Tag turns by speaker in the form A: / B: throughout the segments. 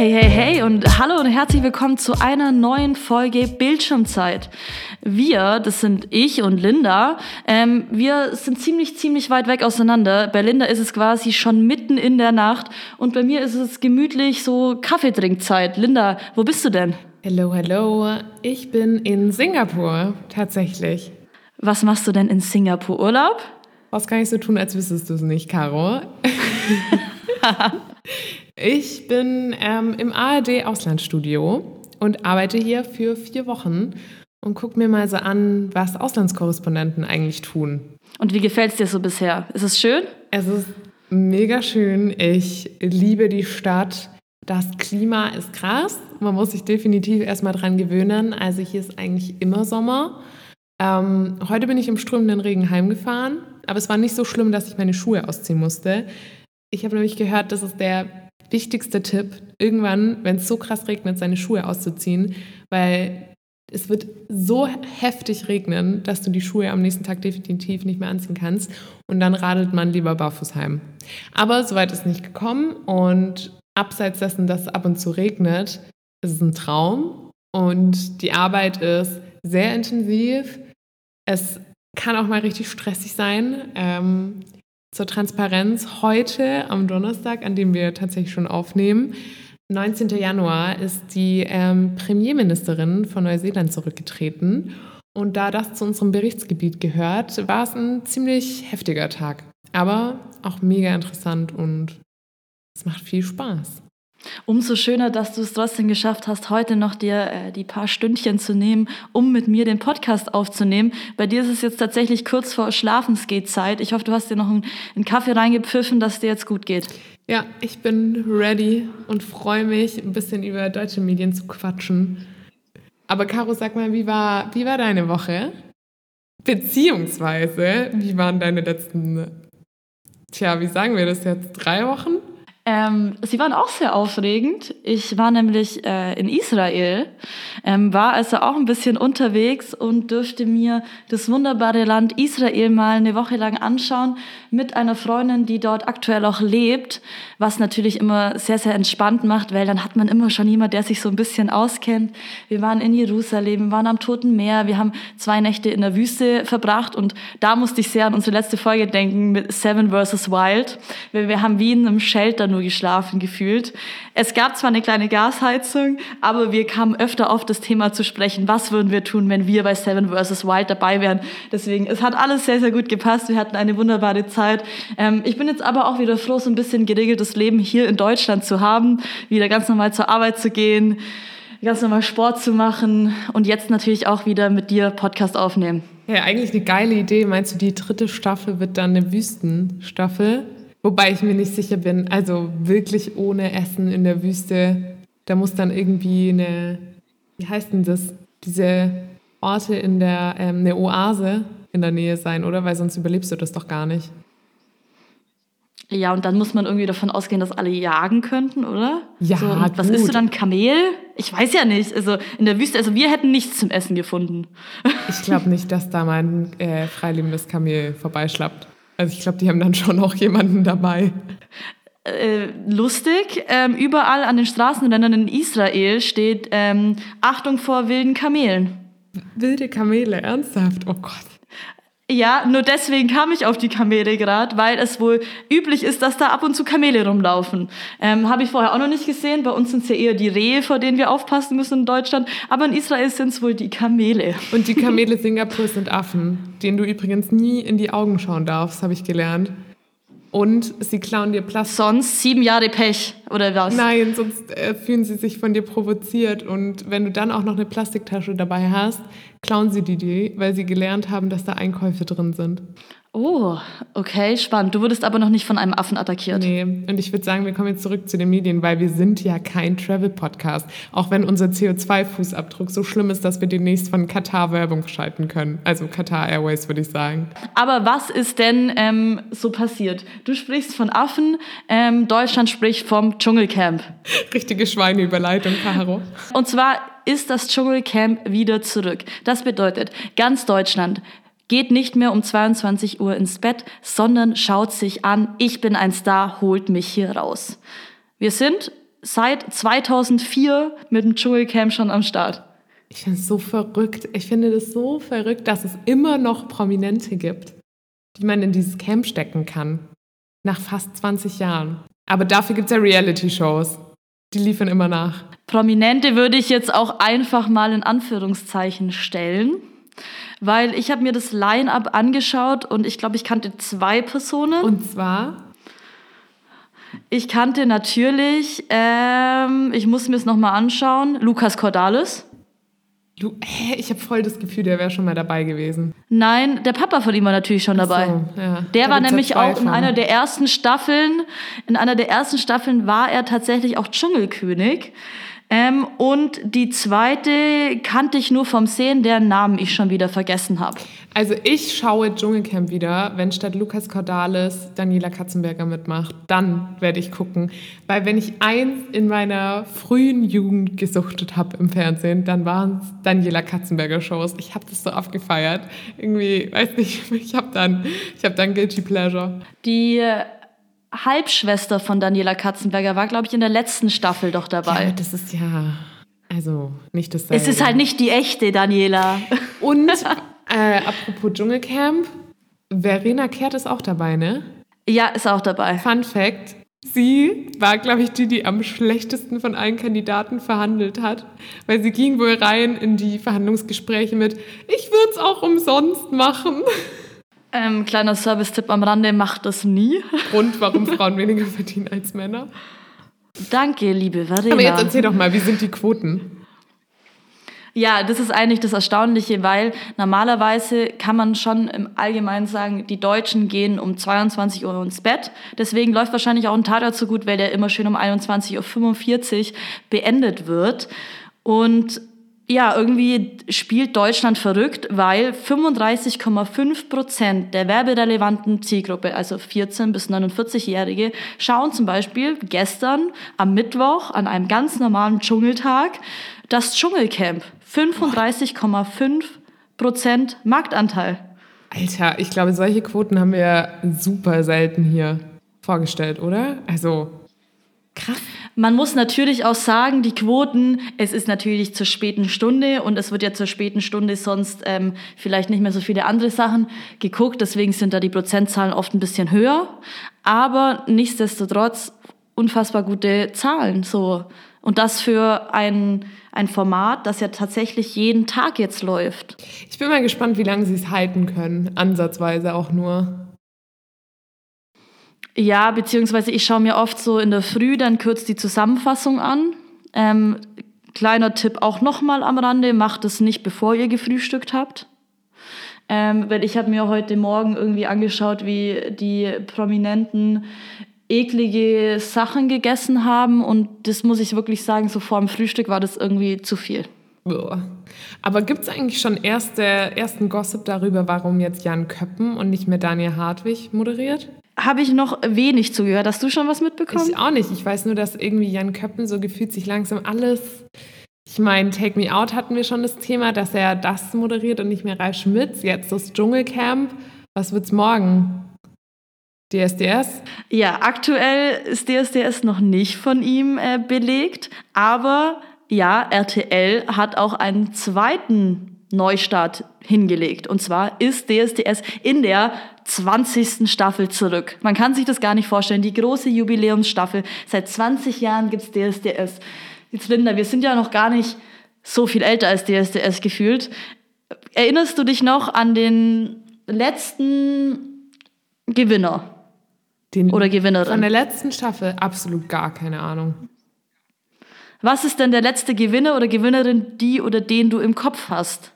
A: Hey, hey, hey und hallo und herzlich willkommen zu einer neuen Folge Bildschirmzeit. Wir, das sind ich und Linda, ähm, wir sind ziemlich, ziemlich weit weg auseinander. Bei Linda ist es quasi schon mitten in der Nacht und bei mir ist es gemütlich so Kaffeetrinkzeit. Linda, wo bist du denn?
B: Hallo, hallo. Ich bin in Singapur, tatsächlich.
A: Was machst du denn in Singapur? Urlaub?
B: Was kann ich so tun, als wüsstest du es nicht, Caro? ich bin ähm, im ARD-Auslandsstudio und arbeite hier für vier Wochen und guck mir mal so an, was Auslandskorrespondenten eigentlich tun.
A: Und wie gefällt es dir so bisher? Ist es schön?
B: Es ist mega schön. Ich liebe die Stadt. Das Klima ist krass. Man muss sich definitiv erstmal dran gewöhnen. Also hier ist eigentlich immer Sommer. Ähm, heute bin ich im strömenden Regen heimgefahren, aber es war nicht so schlimm, dass ich meine Schuhe ausziehen musste. Ich habe nämlich gehört, das ist der wichtigste Tipp, irgendwann, wenn es so krass regnet, seine Schuhe auszuziehen, weil es wird so heftig regnen, dass du die Schuhe am nächsten Tag definitiv nicht mehr anziehen kannst und dann radelt man lieber barfuß heim. Aber soweit ist nicht gekommen und abseits dessen, dass es ab und zu regnet, ist es ein Traum und die Arbeit ist sehr intensiv. Es kann auch mal richtig stressig sein. Ähm, zur Transparenz heute am Donnerstag, an dem wir tatsächlich schon aufnehmen, 19. Januar ist die ähm, Premierministerin von Neuseeland zurückgetreten. Und da das zu unserem Berichtsgebiet gehört, war es ein ziemlich heftiger Tag. Aber auch mega interessant und es macht viel Spaß.
A: Umso schöner, dass du es trotzdem geschafft hast, heute noch dir äh, die paar Stündchen zu nehmen, um mit mir den Podcast aufzunehmen. Bei dir ist es jetzt tatsächlich kurz vor Schlafensgehzeit. Ich hoffe, du hast dir noch einen, einen Kaffee reingepfiffen, dass dir jetzt gut geht.
B: Ja, ich bin ready und freue mich, ein bisschen über deutsche Medien zu quatschen. Aber Caro, sag mal, wie war, wie war deine Woche? Beziehungsweise, wie waren deine letzten, tja, wie sagen wir das jetzt, drei Wochen?
A: Ähm, sie waren auch sehr aufregend. Ich war nämlich äh, in Israel, ähm, war also auch ein bisschen unterwegs und durfte mir das wunderbare Land Israel mal eine Woche lang anschauen mit einer Freundin, die dort aktuell auch lebt, was natürlich immer sehr, sehr entspannt macht, weil dann hat man immer schon jemand, der sich so ein bisschen auskennt. Wir waren in Jerusalem, waren am Toten Meer, wir haben zwei Nächte in der Wüste verbracht und da musste ich sehr an unsere letzte Folge denken mit Seven vs. Wild, weil wir haben wie in einem Shelter nur geschlafen gefühlt. Es gab zwar eine kleine Gasheizung, aber wir kamen öfter auf das Thema zu sprechen, was würden wir tun, wenn wir bei Seven vs. Wild dabei wären. Deswegen, es hat alles sehr, sehr gut gepasst. Wir hatten eine wunderbare Zeit. Ähm, ich bin jetzt aber auch wieder froh, so ein bisschen geregeltes Leben hier in Deutschland zu haben, wieder ganz normal zur Arbeit zu gehen, ganz normal Sport zu machen und jetzt natürlich auch wieder mit dir Podcast aufnehmen.
B: Ja, eigentlich eine geile Idee. Meinst du, die dritte Staffel wird dann eine Wüstenstaffel? Wobei ich mir nicht sicher bin, also wirklich ohne Essen in der Wüste, da muss dann irgendwie eine, wie heißt denn das, diese Orte in der, ähm, eine Oase in der Nähe sein, oder? Weil sonst überlebst du das doch gar nicht.
A: Ja, und dann muss man irgendwie davon ausgehen, dass alle jagen könnten, oder?
B: Ja,
A: so, Was
B: gut.
A: isst du dann? Kamel? Ich weiß ja nicht. Also in der Wüste, also wir hätten nichts zum Essen gefunden.
B: Ich glaube nicht, dass da mein äh, freilebendes Kamel vorbeischlappt. Also ich glaube, die haben dann schon auch jemanden dabei.
A: Äh, lustig, ähm, überall an den Straßenrändern in Israel steht ähm, Achtung vor wilden Kamelen.
B: Wilde Kamele, ernsthaft? Oh Gott.
A: Ja, nur deswegen kam ich auf die Kamele gerade, weil es wohl üblich ist, dass da ab und zu Kamele rumlaufen. Ähm, Habe ich vorher auch noch nicht gesehen. Bei uns sind es ja eher die Rehe, vor denen wir aufpassen müssen in Deutschland. Aber in Israel sind es wohl die Kamele.
B: Und die Kamele Singapurs sind Affen, denen du übrigens nie in die Augen schauen darfst, habe ich gelernt. Und sie klauen dir Plastik.
A: Sonst sieben Jahre Pech, oder was?
B: Nein, sonst äh, fühlen sie sich von dir provoziert. Und wenn du dann auch noch eine Plastiktasche dabei hast, klauen sie die dir, weil sie gelernt haben, dass da Einkäufe drin sind.
A: Oh, okay, spannend. Du wurdest aber noch nicht von einem Affen attackiert.
B: Nee, und ich würde sagen, wir kommen jetzt zurück zu den Medien, weil wir sind ja kein Travel-Podcast. Auch wenn unser CO2-Fußabdruck so schlimm ist, dass wir demnächst von Katar Werbung schalten können. Also Katar Airways, würde ich sagen.
A: Aber was ist denn ähm, so passiert? Du sprichst von Affen, ähm, Deutschland spricht vom Dschungelcamp.
B: Richtige Schweineüberleitung, Caro.
A: Und zwar ist das Dschungelcamp wieder zurück. Das bedeutet, ganz Deutschland geht nicht mehr um 22 Uhr ins Bett, sondern schaut sich an, ich bin ein Star, holt mich hier raus. Wir sind seit 2004 mit dem Dschungelcamp schon am Start.
B: Ich finde es so verrückt. Ich finde das so verrückt, dass es immer noch Prominente gibt, die man in dieses Camp stecken kann. Nach fast 20 Jahren. Aber dafür gibt es ja Reality-Shows. Die liefern immer nach.
A: Prominente würde ich jetzt auch einfach mal in Anführungszeichen stellen, weil ich habe mir das Line-up angeschaut und ich glaube, ich kannte zwei Personen.
B: Und zwar?
A: Ich kannte natürlich, ähm, ich muss mir es nochmal anschauen, Lukas Cordalis.
B: Du, hä, ich habe voll das Gefühl, der wäre schon mal dabei gewesen.
A: Nein, der Papa von ihm war natürlich schon dabei. So, ja. Der da war nämlich auch in einer der ersten Staffeln, in einer der ersten Staffeln war er tatsächlich auch Dschungelkönig. Ähm, und die zweite kannte ich nur vom Sehen, deren Namen ich schon wieder vergessen habe.
B: Also ich schaue Dschungelcamp wieder, wenn statt Lukas Cordalis Daniela Katzenberger mitmacht. Dann werde ich gucken. Weil wenn ich eins in meiner frühen Jugend gesuchtet habe im Fernsehen, dann waren es Daniela Katzenberger Shows. Ich habe das so abgefeiert. Irgendwie, weiß nicht, ich habe dann, hab dann Guilty Pleasure.
A: Die Halbschwester von Daniela Katzenberger war, glaube ich, in der letzten Staffel doch dabei.
B: Ja, das ist ja, also nicht das.
A: Es ist halt nicht die echte Daniela.
B: Und äh, apropos Dschungelcamp, Verena Kehrt ist auch dabei, ne?
A: Ja, ist auch dabei.
B: Fun Fact: Sie war, glaube ich, die, die am schlechtesten von allen Kandidaten verhandelt hat, weil sie ging wohl rein in die Verhandlungsgespräche mit: Ich würde es auch umsonst machen.
A: Ähm, kleiner Service-Tipp am Rande, macht das nie.
B: Grund, warum Frauen weniger verdienen als Männer.
A: Danke, liebe Verena.
B: Aber jetzt erzähl doch mal, wie sind die Quoten?
A: Ja, das ist eigentlich das Erstaunliche, weil normalerweise kann man schon im Allgemeinen sagen, die Deutschen gehen um 22 Uhr ins Bett. Deswegen läuft wahrscheinlich auch ein Tatort so gut, weil der immer schön um 21.45 Uhr beendet wird. Und ja, irgendwie spielt Deutschland verrückt, weil 35,5 Prozent der werberelevanten Zielgruppe, also 14 bis 49-Jährige, schauen zum Beispiel gestern am Mittwoch an einem ganz normalen Dschungeltag das Dschungelcamp. 35,5 Prozent Marktanteil.
B: Alter, ich glaube, solche Quoten haben wir super selten hier vorgestellt, oder? Also krass.
A: Man muss natürlich auch sagen, die Quoten, es ist natürlich zur späten Stunde und es wird ja zur späten Stunde sonst ähm, vielleicht nicht mehr so viele andere Sachen geguckt. Deswegen sind da die Prozentzahlen oft ein bisschen höher. Aber nichtsdestotrotz unfassbar gute Zahlen. So. Und das für ein, ein Format, das ja tatsächlich jeden Tag jetzt läuft.
B: Ich bin mal gespannt, wie lange sie es halten können. Ansatzweise auch nur.
A: Ja, beziehungsweise ich schaue mir oft so in der Früh dann kurz die Zusammenfassung an. Ähm, kleiner Tipp auch nochmal am Rande, macht es nicht, bevor ihr gefrühstückt habt. Ähm, weil ich habe mir heute Morgen irgendwie angeschaut, wie die Prominenten eklige Sachen gegessen haben und das muss ich wirklich sagen, so vor dem Frühstück war das irgendwie zu viel.
B: Aber gibt es eigentlich schon erste, ersten Gossip darüber, warum jetzt Jan Köppen und nicht mehr Daniel Hartwig moderiert?
A: Habe ich noch wenig zugehört. Hast du schon was mitbekommen?
B: Ich auch nicht. Ich weiß nur, dass irgendwie Jan Köppen so gefühlt sich langsam alles. Ich meine, Take Me Out hatten wir schon das Thema, dass er das moderiert und nicht mehr Ralf Schmitz. Jetzt das Dschungelcamp. Was wird's morgen? DSDS?
A: Ja, aktuell ist DSDS noch nicht von ihm äh, belegt, aber ja, RTL hat auch einen zweiten Neustart hingelegt. Und zwar ist DSDS in der 20. Staffel zurück. Man kann sich das gar nicht vorstellen. Die große Jubiläumsstaffel. Seit 20 Jahren gibt's DSDS. Jetzt Linda, wir sind ja noch gar nicht so viel älter als DSDS gefühlt. Erinnerst du dich noch an den letzten Gewinner?
B: Den oder Gewinnerin? Von der letzten Staffel absolut gar keine Ahnung.
A: Was ist denn der letzte Gewinner oder Gewinnerin, die oder den du im Kopf hast?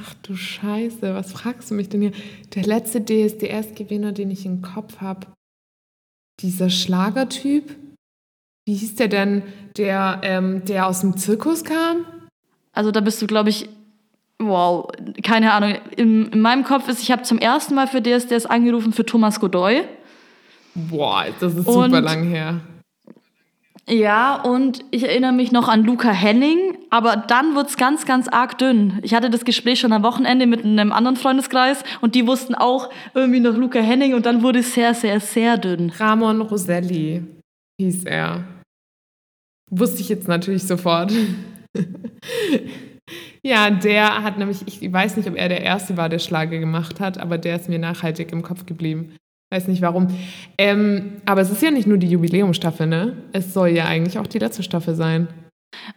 B: Ach du Scheiße, was fragst du mich denn hier? Der letzte DSDS-Gewinner, den ich im Kopf habe, dieser Schlagertyp, wie hieß der denn, der, ähm, der aus dem Zirkus kam?
A: Also da bist du, glaube ich, wow, keine Ahnung. In, in meinem Kopf ist, ich habe zum ersten Mal für DSDS angerufen für Thomas Godoy.
B: Boah, das ist super Und lang her.
A: Ja, und ich erinnere mich noch an Luca Henning, aber dann wurde es ganz, ganz arg dünn. Ich hatte das Gespräch schon am Wochenende mit einem anderen Freundeskreis und die wussten auch irgendwie noch Luca Henning und dann wurde es sehr, sehr, sehr dünn.
B: Ramon Roselli hieß er. Wusste ich jetzt natürlich sofort. ja, der hat nämlich, ich weiß nicht, ob er der Erste war, der Schlager gemacht hat, aber der ist mir nachhaltig im Kopf geblieben. Weiß nicht warum. Ähm, aber es ist ja nicht nur die Jubiläumstaffel, ne? Es soll ja eigentlich auch die letzte Staffel sein.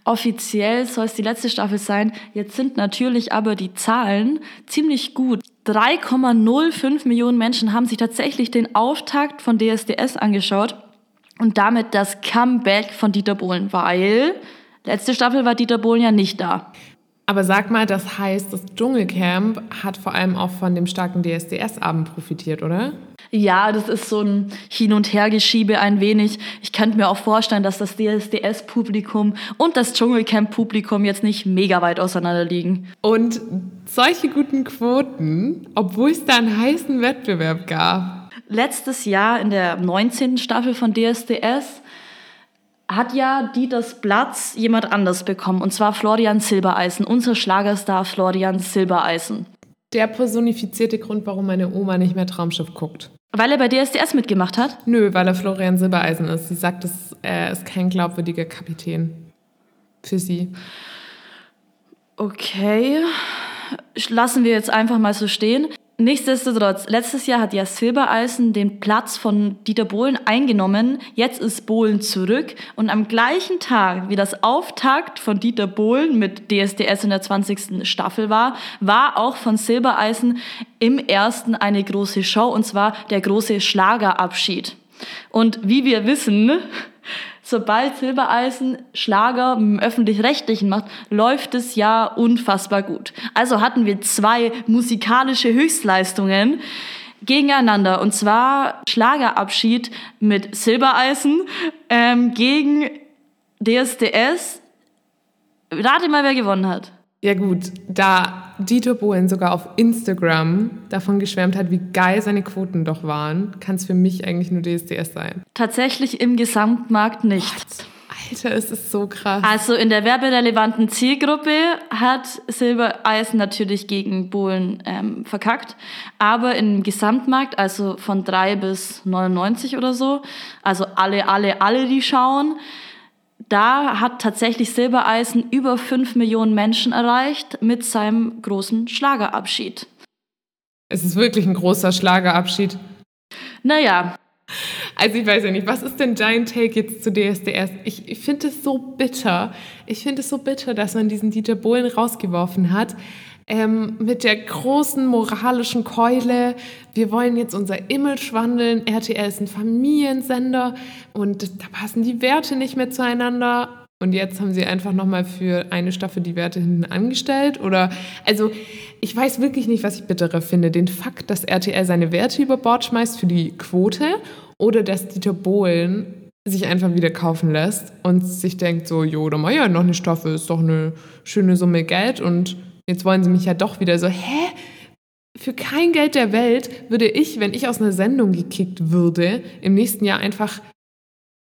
A: Offiziell soll es die letzte Staffel sein. Jetzt sind natürlich aber die Zahlen ziemlich gut. 3,05 Millionen Menschen haben sich tatsächlich den Auftakt von DSDS angeschaut und damit das Comeback von Dieter Bohlen, weil letzte Staffel war Dieter Bohlen ja nicht da.
B: Aber sag mal, das heißt, das Dschungelcamp hat vor allem auch von dem starken DSDS-Abend profitiert, oder?
A: Ja, das ist so ein Hin- und Hergeschiebe ein wenig. Ich könnte mir auch vorstellen, dass das DSDS-Publikum und das Dschungelcamp-Publikum jetzt nicht mega weit auseinander liegen.
B: Und solche guten Quoten, obwohl es da einen heißen Wettbewerb gab.
A: Letztes Jahr in der 19. Staffel von DSDS hat ja Dieters Platz jemand anders bekommen, und zwar Florian Silbereisen, unser Schlagerstar Florian Silbereisen.
B: Der personifizierte Grund, warum meine Oma nicht mehr Traumschiff guckt.
A: Weil er bei DSDS mitgemacht hat?
B: Nö, weil er Florian Silbereisen ist. Sie sagt, er ist kein glaubwürdiger Kapitän. Für sie.
A: Okay. Lassen wir jetzt einfach mal so stehen. Nichtsdestotrotz, letztes Jahr hat ja Silbereisen den Platz von Dieter Bohlen eingenommen. Jetzt ist Bohlen zurück. Und am gleichen Tag, wie das Auftakt von Dieter Bohlen mit DSDS in der 20. Staffel war, war auch von Silbereisen im ersten eine große Show, und zwar der große Schlagerabschied. Und wie wir wissen, sobald Silbereisen Schlager im öffentlich-rechtlichen macht, läuft es ja unfassbar gut. Also hatten wir zwei musikalische Höchstleistungen gegeneinander. Und zwar Schlagerabschied mit Silbereisen ähm, gegen DSDS. Rate mal, wer gewonnen hat.
B: Ja gut, da Dieter Bohlen sogar auf Instagram davon geschwärmt hat, wie geil seine Quoten doch waren, kann es für mich eigentlich nur DSDS sein.
A: Tatsächlich im Gesamtmarkt nicht. What?
B: Alter, es ist so krass.
A: Also in der werberelevanten Zielgruppe hat Silbereisen natürlich gegen Bohlen ähm, verkackt, aber im Gesamtmarkt, also von 3 bis 99 oder so, also alle, alle, alle, die schauen, da hat tatsächlich Silbereisen über 5 Millionen Menschen erreicht mit seinem großen Schlagerabschied.
B: Es ist wirklich ein großer Schlagerabschied.
A: Naja.
B: Also ich weiß ja nicht, was ist denn dein Take jetzt zu DSDS? Ich, ich finde es so bitter. Ich finde es so bitter, dass man diesen Dieter Bohlen rausgeworfen hat ähm, mit der großen moralischen Keule. Wir wollen jetzt unser Image wandeln. RTL ist ein Familiensender und da passen die Werte nicht mehr zueinander. Und jetzt haben sie einfach nochmal für eine Staffel die Werte hinten angestellt. Oder, also, ich weiß wirklich nicht, was ich bitterer finde. Den Fakt, dass RTL seine Werte über Bord schmeißt für die Quote oder dass Dieter Bohlen sich einfach wieder kaufen lässt und sich denkt so, jo, da mal ja noch eine Staffel, ist doch eine schöne Summe Geld und Jetzt wollen sie mich ja doch wieder so, hä? Für kein Geld der Welt würde ich, wenn ich aus einer Sendung gekickt würde, im nächsten Jahr einfach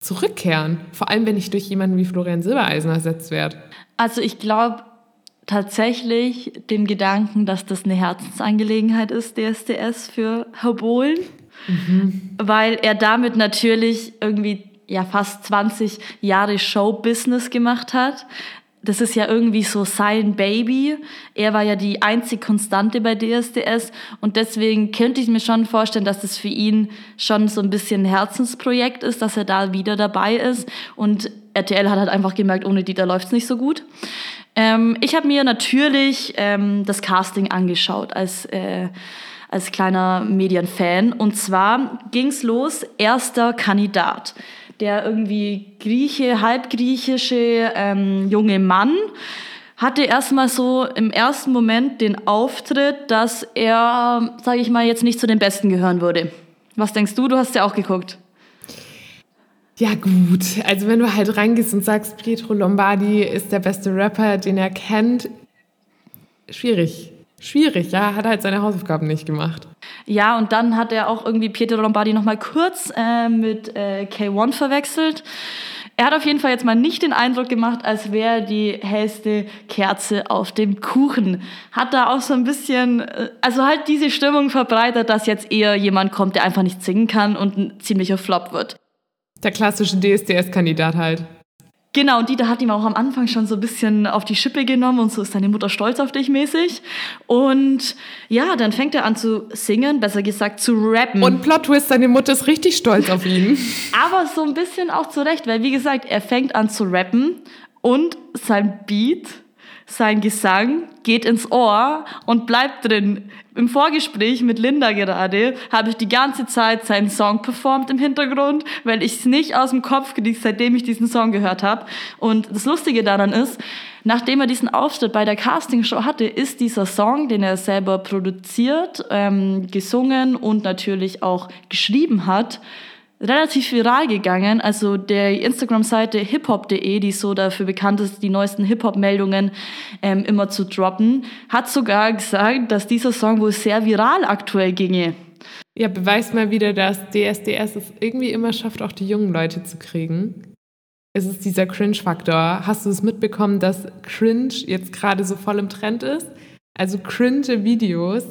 B: zurückkehren. Vor allem, wenn ich durch jemanden wie Florian Silbereisen ersetzt werde.
A: Also ich glaube tatsächlich dem Gedanken, dass das eine Herzensangelegenheit ist, DSDS für Herr Bohlen. Mhm. Weil er damit natürlich irgendwie ja fast 20 Jahre Showbusiness gemacht hat das ist ja irgendwie so sein Baby. Er war ja die einzig Konstante bei DSDS und deswegen könnte ich mir schon vorstellen, dass das für ihn schon so ein bisschen ein Herzensprojekt ist, dass er da wieder dabei ist und RTL hat halt einfach gemerkt, ohne Dieter läuft es nicht so gut. Ähm, ich habe mir natürlich ähm, das Casting angeschaut als äh, als kleiner Medienfan. Und zwar ging es los, erster Kandidat der irgendwie Grieche, halbgriechische ähm, junge Mann, hatte erstmal so im ersten Moment den Auftritt, dass er, sage ich mal, jetzt nicht zu den Besten gehören würde. Was denkst du? Du hast ja auch geguckt.
B: Ja gut, also wenn du halt reingehst und sagst, Pietro Lombardi ist der beste Rapper, den er kennt, schwierig. Schwierig, ja, hat halt seine Hausaufgaben nicht gemacht.
A: Ja, und dann hat er auch irgendwie Pietro Lombardi noch mal kurz äh, mit äh, K1 verwechselt. Er hat auf jeden Fall jetzt mal nicht den Eindruck gemacht, als wäre die hellste Kerze auf dem Kuchen. Hat da auch so ein bisschen, äh, also halt diese Stimmung verbreitet, dass jetzt eher jemand kommt, der einfach nicht singen kann und ein ziemlicher Flop wird.
B: Der klassische DSDS-Kandidat halt.
A: Genau, und Dieter hat ihm auch am Anfang schon so ein bisschen auf die Schippe genommen und so ist deine Mutter stolz auf dich mäßig. Und ja, dann fängt er an zu singen, besser gesagt zu rappen.
B: Und Plot Twist, seine Mutter ist richtig stolz auf ihn.
A: Aber so ein bisschen auch zurecht, weil wie gesagt, er fängt an zu rappen und sein Beat sein Gesang geht ins Ohr und bleibt drin. Im Vorgespräch mit Linda gerade habe ich die ganze Zeit seinen Song performt im Hintergrund, weil ich es nicht aus dem Kopf gekriegt, seitdem ich diesen Song gehört habe. Und das Lustige daran ist, nachdem er diesen Auftritt bei der Castingshow hatte, ist dieser Song, den er selber produziert, ähm, gesungen und natürlich auch geschrieben hat, relativ viral gegangen. Also der Instagram-Seite hiphop.de, die so dafür bekannt ist, die neuesten Hip-Hop-Meldungen ähm, immer zu droppen, hat sogar gesagt, dass dieser Song wohl sehr viral aktuell ginge.
B: Ja, beweist mal wieder, dass DSDS es irgendwie immer schafft, auch die jungen Leute zu kriegen. Es ist dieser Cringe-Faktor. Hast du es mitbekommen, dass Cringe jetzt gerade so voll im Trend ist? Also cringe Videos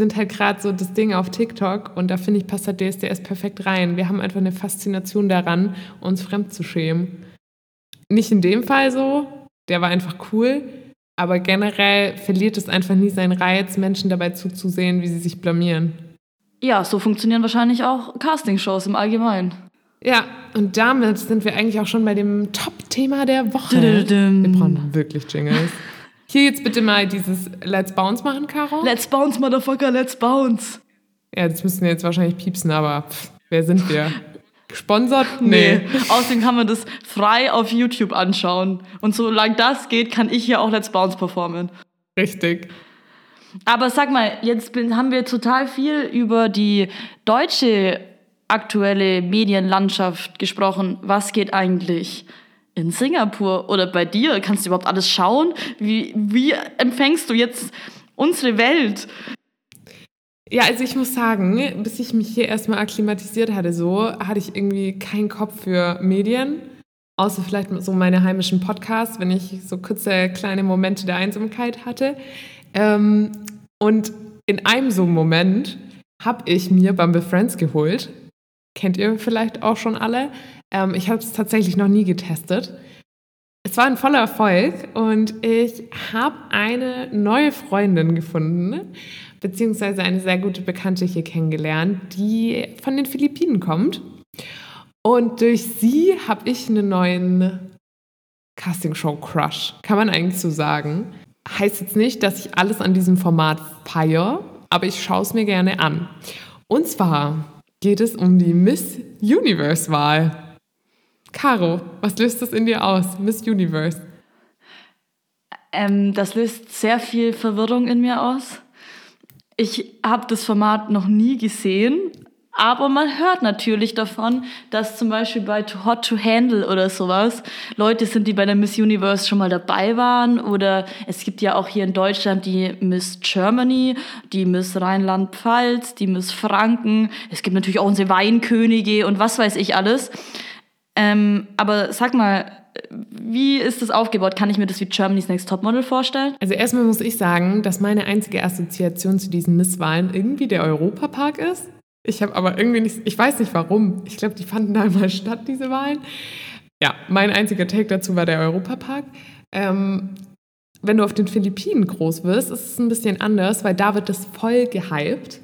B: sind halt gerade so das Ding auf TikTok und da finde ich, passt der DSDS perfekt rein. Wir haben einfach eine Faszination daran, uns fremd zu schämen. Nicht in dem Fall so, der war einfach cool, aber generell verliert es einfach nie seinen Reiz, Menschen dabei zuzusehen, wie sie sich blamieren.
A: Ja, so funktionieren wahrscheinlich auch Castingshows im Allgemeinen.
B: Ja, und damit sind wir eigentlich auch schon bei dem Top-Thema der Woche. Wir brauchen wirklich Jingles. Hier jetzt bitte mal dieses Let's Bounce machen, Caro.
A: Let's Bounce, Motherfucker, let's bounce.
B: Ja, das müssen wir jetzt wahrscheinlich piepsen, aber pff, wer sind wir? Gesponsert?
A: Nee. nee. Außerdem kann man das frei auf YouTube anschauen. Und solange das geht, kann ich hier auch Let's Bounce performen.
B: Richtig.
A: Aber sag mal, jetzt haben wir total viel über die deutsche aktuelle Medienlandschaft gesprochen. Was geht eigentlich in Singapur oder bei dir? Kannst du überhaupt alles schauen? Wie, wie empfängst du jetzt unsere Welt?
B: Ja, also ich muss sagen, bis ich mich hier erstmal akklimatisiert hatte, so hatte ich irgendwie keinen Kopf für Medien, außer vielleicht so meine heimischen Podcasts, wenn ich so kurze kleine Momente der Einsamkeit hatte. Ähm, und in einem so Moment habe ich mir Bumble Friends geholt. Kennt ihr vielleicht auch schon alle. Ähm, ich habe es tatsächlich noch nie getestet. Es war ein voller Erfolg und ich habe eine neue Freundin gefunden, beziehungsweise eine sehr gute Bekannte hier kennengelernt, die von den Philippinen kommt. Und durch sie habe ich einen neuen Castingshow-Crush, kann man eigentlich so sagen. Heißt jetzt nicht, dass ich alles an diesem Format feiere, aber ich schaue es mir gerne an. Und zwar geht es um die Miss Universe-Wahl. Caro, was löst das in dir aus, Miss Universe?
A: Ähm, das löst sehr viel Verwirrung in mir aus. Ich habe das Format noch nie gesehen, aber man hört natürlich davon, dass zum Beispiel bei Too Hot to Handle oder sowas Leute sind, die bei der Miss Universe schon mal dabei waren. Oder es gibt ja auch hier in Deutschland die Miss Germany, die Miss Rheinland-Pfalz, die Miss Franken. Es gibt natürlich auch unsere Weinkönige und was weiß ich alles. Ähm, aber sag mal, wie ist das aufgebaut? Kann ich mir das wie Germany's Next Topmodel vorstellen?
B: Also erstmal muss ich sagen, dass meine einzige Assoziation zu diesen Misswahlen irgendwie der Europapark ist. Ich habe aber irgendwie nicht, ich weiß nicht warum. Ich glaube, die fanden da mal statt, diese Wahlen. Ja, mein einziger Take dazu war der Europapark. Ähm, wenn du auf den Philippinen groß wirst, ist es ein bisschen anders, weil da wird das voll gehypt.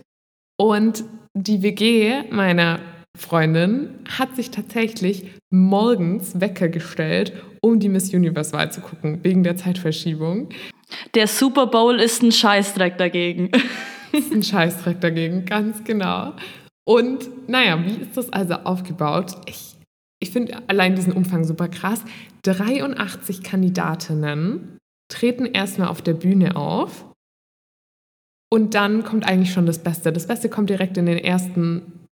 B: Und die WG meiner Freundin hat sich tatsächlich morgens Wecker gestellt, um die Miss Universe-Wahl zu gucken, wegen der Zeitverschiebung.
A: Der Super Bowl ist ein Scheißdreck dagegen.
B: ist ein Scheißdreck dagegen, ganz genau. Und naja, wie ist das also aufgebaut? Ich, ich finde allein diesen Umfang super krass. 83 Kandidatinnen treten erstmal auf der Bühne auf. Und dann kommt eigentlich schon das Beste. Das Beste kommt direkt in den ersten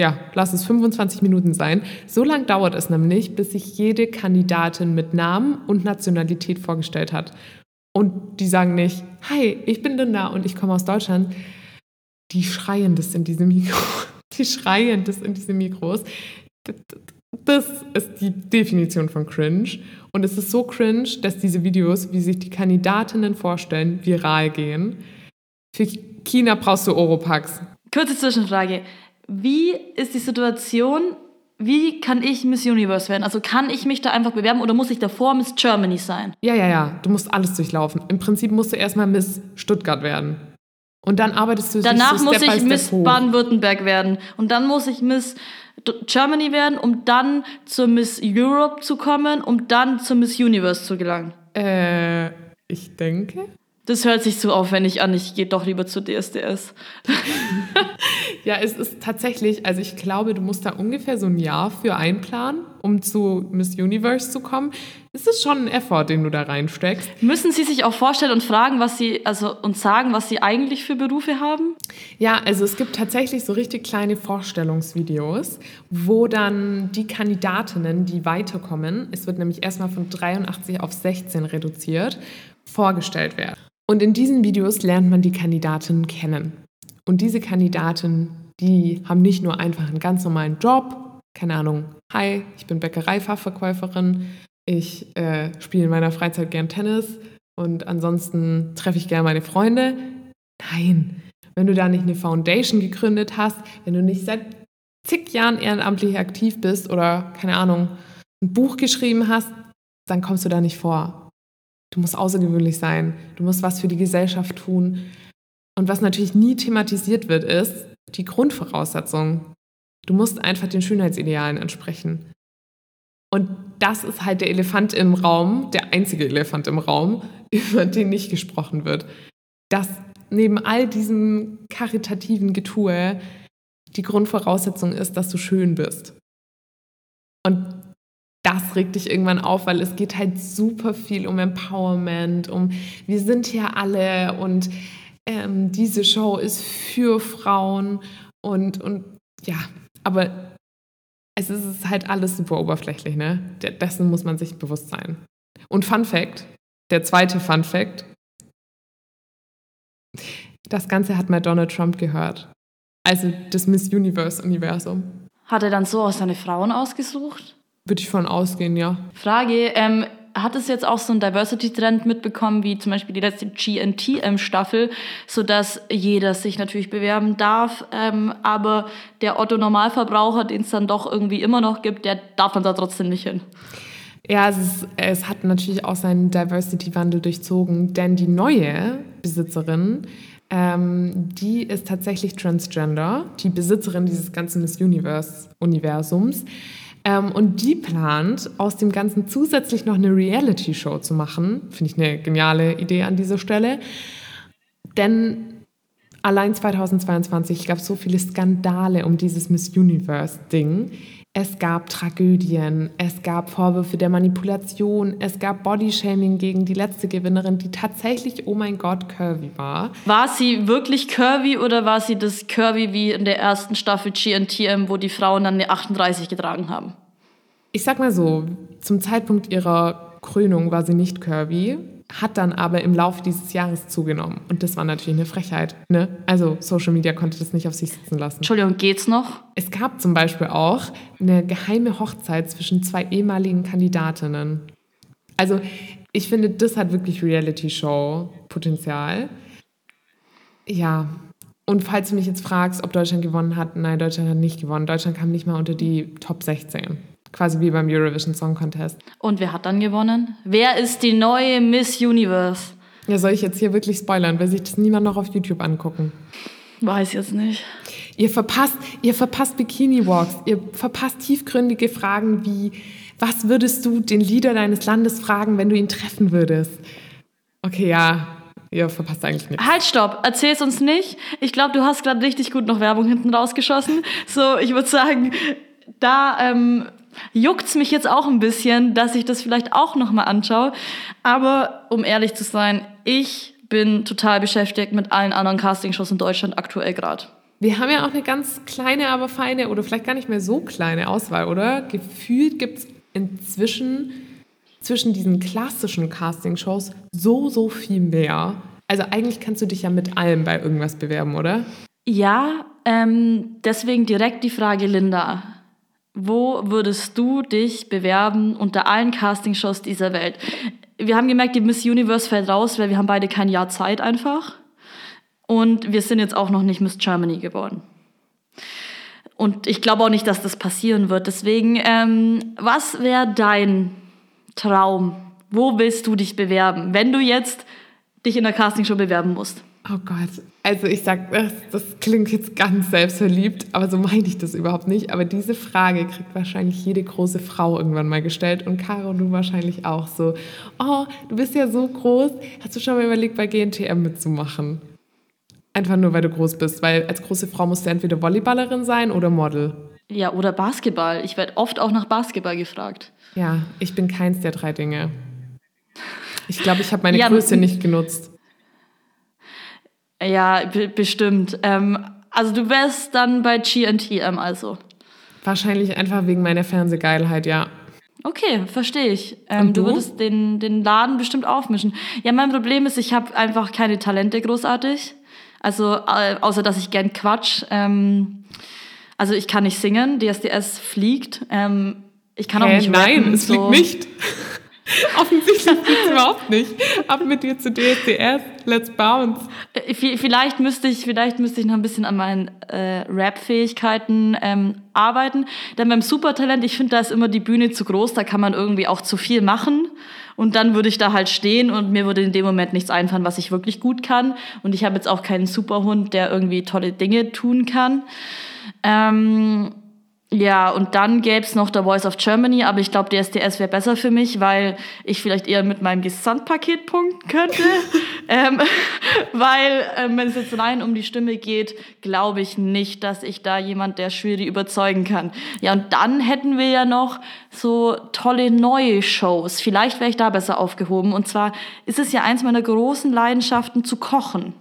B: ja, lass es 25 Minuten sein. So lang dauert es nämlich, bis sich jede Kandidatin mit Namen und Nationalität vorgestellt hat. Und die sagen nicht, hi, ich bin Linda und ich komme aus Deutschland. Die schreien das in diesem Mikro. Die schreien das in diese Mikros. Das ist die Definition von cringe. Und es ist so cringe, dass diese Videos, wie sich die Kandidatinnen vorstellen, viral gehen. Für China brauchst du Oropax.
A: Kurze Zwischenfrage. Wie ist die Situation, wie kann ich Miss Universe werden? Also kann ich mich da einfach bewerben oder muss ich davor Miss Germany sein?
B: Ja, ja, ja. Du musst alles durchlaufen. Im Prinzip musst du erstmal Miss Stuttgart werden. Und dann arbeitest du
A: Danach
B: so
A: muss ich Miss. Baden-Württemberg werden. Und dann muss ich Miss Germany werden, um dann zur Miss Europe zu kommen, um dann zur Miss Universe zu gelangen.
B: Äh, ich denke.
A: Das hört sich zu aufwendig an. Ich gehe doch lieber zu DSDS.
B: Ja, es ist tatsächlich, also ich glaube, du musst da ungefähr so ein Jahr für einplanen, um zu Miss Universe zu kommen. Es ist schon ein Effort, den du da reinsteckst.
A: Müssen Sie sich auch vorstellen und fragen, was Sie, also und sagen, was Sie eigentlich für Berufe haben?
B: Ja, also es gibt tatsächlich so richtig kleine Vorstellungsvideos, wo dann die Kandidatinnen, die weiterkommen, es wird nämlich erstmal von 83 auf 16 reduziert, vorgestellt werden. Und in diesen Videos lernt man die Kandidatinnen kennen. Und diese Kandidaten, die haben nicht nur einfach einen ganz normalen Job, keine Ahnung, hi, ich bin Bäckereifachverkäuferin, ich äh, spiele in meiner Freizeit gern Tennis und ansonsten treffe ich gerne meine Freunde. Nein, wenn du da nicht eine Foundation gegründet hast, wenn du nicht seit zig Jahren ehrenamtlich aktiv bist oder, keine Ahnung, ein Buch geschrieben hast, dann kommst du da nicht vor. Du musst außergewöhnlich sein, du musst was für die Gesellschaft tun. Und was natürlich nie thematisiert wird, ist die Grundvoraussetzung. Du musst einfach den Schönheitsidealen entsprechen. Und das ist halt der Elefant im Raum, der einzige Elefant im Raum, über den nicht gesprochen wird. Dass neben all diesem karitativen Getue die Grundvoraussetzung ist, dass du schön bist. Und das regt dich irgendwann auf, weil es geht halt super viel um Empowerment, um wir sind hier alle und ähm, diese Show ist für Frauen und, und ja, aber es ist halt alles super oberflächlich, ne? De- Dessen muss man sich bewusst sein. Und Fun Fact, der zweite Fun Fact, das Ganze hat mal Donald Trump gehört. Also das Miss Universe-Universum.
A: Hat er dann so aus seine Frauen ausgesucht?
B: Würde ich von ausgehen, ja.
A: Frage, ähm, hat es jetzt auch so einen Diversity-Trend mitbekommen, wie zum Beispiel die letzte GNTM-Staffel, sodass jeder sich natürlich bewerben darf, ähm, aber der Otto-Normalverbraucher, den es dann doch irgendwie immer noch gibt, der darf dann da trotzdem nicht hin.
B: Ja, es, ist, es hat natürlich auch seinen Diversity-Wandel durchzogen, denn die neue Besitzerin, ähm, die ist tatsächlich transgender, die Besitzerin dieses ganzen Miss Universe-Universums. Ähm, und die plant, aus dem Ganzen zusätzlich noch eine Reality-Show zu machen. Finde ich eine geniale Idee an dieser Stelle. Denn allein 2022 gab es so viele Skandale um dieses Miss Universe-Ding. Es gab Tragödien, es gab Vorwürfe der Manipulation, es gab Bodyshaming gegen die letzte Gewinnerin, die tatsächlich, oh mein Gott, curvy war.
A: War sie wirklich curvy oder war sie das curvy wie in der ersten Staffel GNTM, wo die Frauen dann eine 38 getragen haben?
B: Ich sag mal so, zum Zeitpunkt ihrer Krönung war sie nicht curvy, hat dann aber im Laufe dieses Jahres zugenommen. Und das war natürlich eine Frechheit. Ne? Also Social Media konnte das nicht auf sich sitzen lassen.
A: Entschuldigung, geht's noch?
B: Es gab zum Beispiel auch eine geheime Hochzeit zwischen zwei ehemaligen Kandidatinnen. Also ich finde, das hat wirklich Reality-Show-Potenzial. Ja, und falls du mich jetzt fragst, ob Deutschland gewonnen hat, nein, Deutschland hat nicht gewonnen. Deutschland kam nicht mal unter die Top 16. Quasi wie beim Eurovision Song Contest.
A: Und wer hat dann gewonnen? Wer ist die neue Miss Universe?
B: Ja, soll ich jetzt hier wirklich spoilern? Will sich das niemand noch auf YouTube angucken?
A: Weiß jetzt nicht.
B: Ihr verpasst, ihr verpasst Bikini-Walks, ihr verpasst tiefgründige Fragen wie, was würdest du den Leader deines Landes fragen, wenn du ihn treffen würdest? Okay, ja, ihr verpasst eigentlich nichts.
A: Halt, stopp, erzähl's uns nicht. Ich glaube, du hast gerade richtig gut noch Werbung hinten rausgeschossen. So, ich würde sagen, da ähm, juckt's mich jetzt auch ein bisschen, dass ich das vielleicht auch noch mal anschaue. Aber um ehrlich zu sein, ich bin total beschäftigt mit allen anderen Castingshows in Deutschland aktuell gerade.
B: Wir haben ja auch eine ganz kleine, aber feine oder vielleicht gar nicht mehr so kleine Auswahl, oder? Gefühlt gibt es inzwischen zwischen diesen klassischen Castingshows so, so viel mehr. Also eigentlich kannst du dich ja mit allem bei irgendwas bewerben, oder?
A: Ja, ähm, deswegen direkt die Frage, Linda. Wo würdest du dich bewerben unter allen Castingshows dieser Welt? Wir haben gemerkt, die Miss Universe fällt raus, weil wir haben beide kein Jahr Zeit einfach. Und wir sind jetzt auch noch nicht Miss Germany geworden. und ich glaube auch nicht, dass das passieren wird. Deswegen, ähm, was wäre dein Traum? Wo willst du dich bewerben, wenn du jetzt dich in der Castingshow bewerben musst?
B: Oh Gott, also ich sag, das, das klingt jetzt ganz selbstverliebt, aber so meine ich das überhaupt nicht. Aber diese Frage kriegt wahrscheinlich jede große Frau irgendwann mal gestellt und Caro, du wahrscheinlich auch so. Oh, du bist ja so groß, hast du schon mal überlegt, bei GNTM mitzumachen? Einfach nur, weil du groß bist, weil als große Frau musst du entweder Volleyballerin sein oder Model.
A: Ja, oder Basketball. Ich werde oft auch nach Basketball gefragt.
B: Ja, ich bin keins der drei Dinge. Ich glaube, ich habe meine ja, Größe nicht genutzt.
A: Ja, bestimmt. Ähm, also du wärst dann bei GNTM also.
B: Wahrscheinlich einfach wegen meiner Fernsehgeilheit, ja.
A: Okay, verstehe ich. Ähm, du? du? würdest den, den Laden bestimmt aufmischen. Ja, mein Problem ist, ich habe einfach keine Talente großartig. Also äh, außer dass ich gern quatsch. Ähm, also ich kann nicht singen, DSDS fliegt. Ähm, ich kann Hä, auch nicht
B: Nein, rappen, es so. fliegt nicht. Offensichtlich es überhaupt nicht. Ab mit dir zu DSDS, let's bounce.
A: Äh, vielleicht müsste ich, vielleicht müsste ich noch ein bisschen an meinen äh, Rap-Fähigkeiten ähm, arbeiten. Denn beim Supertalent, ich finde, da ist immer die Bühne zu groß, da kann man irgendwie auch zu viel machen. Und dann würde ich da halt stehen und mir würde in dem Moment nichts einfallen, was ich wirklich gut kann. Und ich habe jetzt auch keinen Superhund, der irgendwie tolle Dinge tun kann. Ähm, ja, und dann gäbe es noch The Voice of Germany, aber ich glaube, DSDS wäre besser für mich, weil ich vielleicht eher mit meinem Gesamtpaket punkten könnte. ähm, weil, ähm, wenn es jetzt rein um die Stimme geht, glaube ich nicht, dass ich da jemand der Jury überzeugen kann. Ja, und dann hätten wir ja noch so tolle neue Shows. Vielleicht wäre ich da besser aufgehoben. Und zwar ist es ja eins meiner großen Leidenschaften zu kochen.